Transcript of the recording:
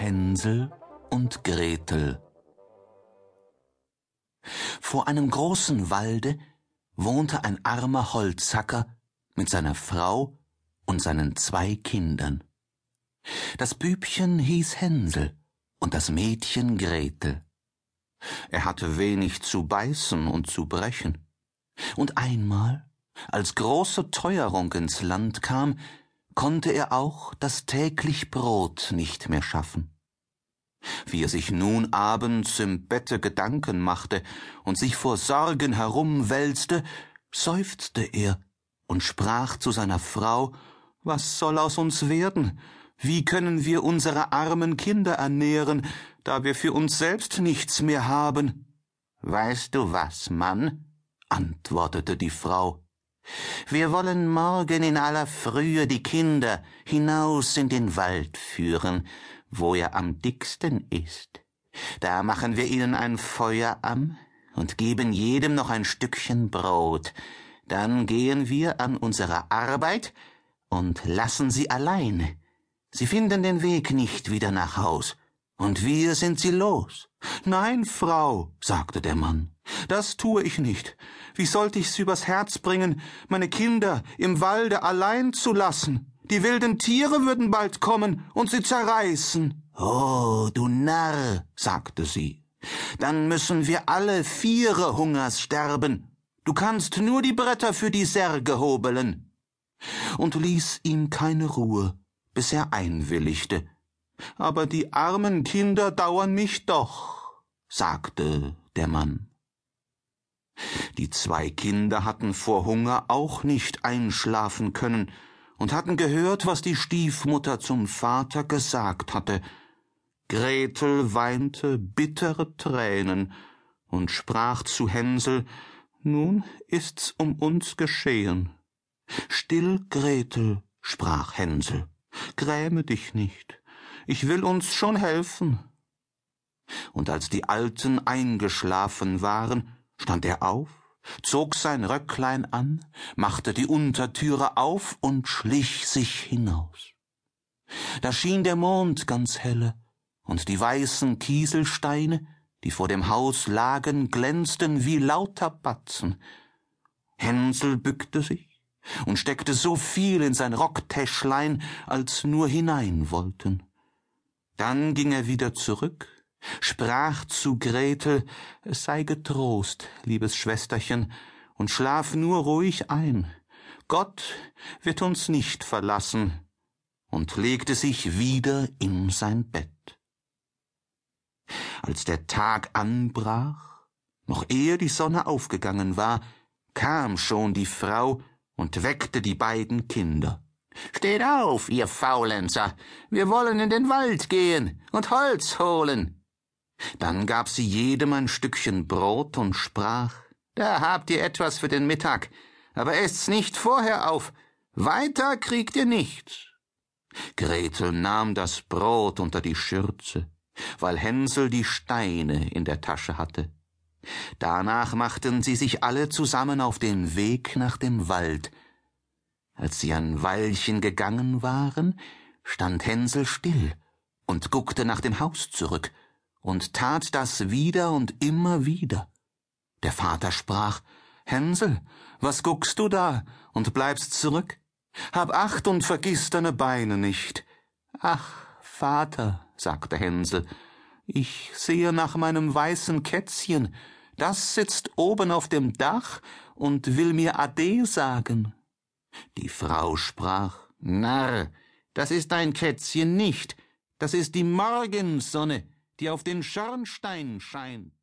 Hänsel und Gretel Vor einem großen Walde wohnte ein armer Holzhacker mit seiner Frau und seinen zwei Kindern. Das Bübchen hieß Hänsel und das Mädchen Gretel. Er hatte wenig zu beißen und zu brechen. Und einmal, als große Teuerung ins Land kam, konnte er auch das täglich Brot nicht mehr schaffen. Wie er sich nun abends im Bette Gedanken machte und sich vor Sorgen herumwälzte, seufzte er und sprach zu seiner Frau, was soll aus uns werden? Wie können wir unsere armen Kinder ernähren, da wir für uns selbst nichts mehr haben? Weißt du was, Mann? antwortete die Frau. Wir wollen morgen in aller Frühe die Kinder hinaus in den Wald führen, wo er am dicksten ist. Da machen wir ihnen ein Feuer an und geben jedem noch ein Stückchen Brot. Dann gehen wir an unsere Arbeit und lassen sie allein. Sie finden den Weg nicht wieder nach Haus. Und wir sind sie los. Nein, Frau, sagte der Mann, das tue ich nicht. Wie sollte ich's übers Herz bringen, meine Kinder im Walde allein zu lassen? Die wilden Tiere würden bald kommen und sie zerreißen. Oh, du Narr, sagte sie, dann müssen wir alle viere Hungers sterben. Du kannst nur die Bretter für die Särge hobeln. Und ließ ihm keine Ruhe, bis er einwilligte. Aber die armen Kinder dauern mich doch, sagte der Mann. Die zwei Kinder hatten vor Hunger auch nicht einschlafen können und hatten gehört, was die Stiefmutter zum Vater gesagt hatte. Gretel weinte bittere Tränen und sprach zu Hänsel, nun ist's um uns geschehen. Still, Gretel, sprach Hänsel, gräme dich nicht, ich will uns schon helfen. Und als die Alten eingeschlafen waren, stand er auf, zog sein Röcklein an, machte die Untertüre auf und schlich sich hinaus. Da schien der Mond ganz helle, und die weißen Kieselsteine, die vor dem Haus lagen, glänzten wie lauter Batzen. Hänsel bückte sich und steckte so viel in sein Rocktäschlein, als nur hinein wollten. Dann ging er wieder zurück, sprach zu Gretel, es sei getrost, liebes Schwesterchen, und schlaf nur ruhig ein. Gott wird uns nicht verlassen, und legte sich wieder in sein Bett. Als der Tag anbrach, noch ehe die Sonne aufgegangen war, kam schon die Frau und weckte die beiden Kinder. Steht auf, ihr Faulenzer, wir wollen in den Wald gehen und Holz holen. Dann gab sie jedem ein Stückchen Brot und sprach, da habt ihr etwas für den Mittag, aber esst's nicht vorher auf, weiter kriegt ihr nichts. Gretel nahm das Brot unter die Schürze, weil Hänsel die Steine in der Tasche hatte. Danach machten sie sich alle zusammen auf den Weg nach dem Wald. Als sie ein Weilchen gegangen waren, stand Hänsel still und guckte nach dem Haus zurück und tat das wieder und immer wieder. Der Vater sprach, Hänsel, was guckst du da und bleibst zurück? Hab Acht und vergiss deine Beine nicht. Ach, Vater, sagte Hänsel, ich sehe nach meinem weißen Kätzchen, das sitzt oben auf dem Dach und will mir Ade sagen. Die Frau sprach, Narr, das ist dein Kätzchen nicht, das ist die Morgensonne, die auf den Schornstein scheint.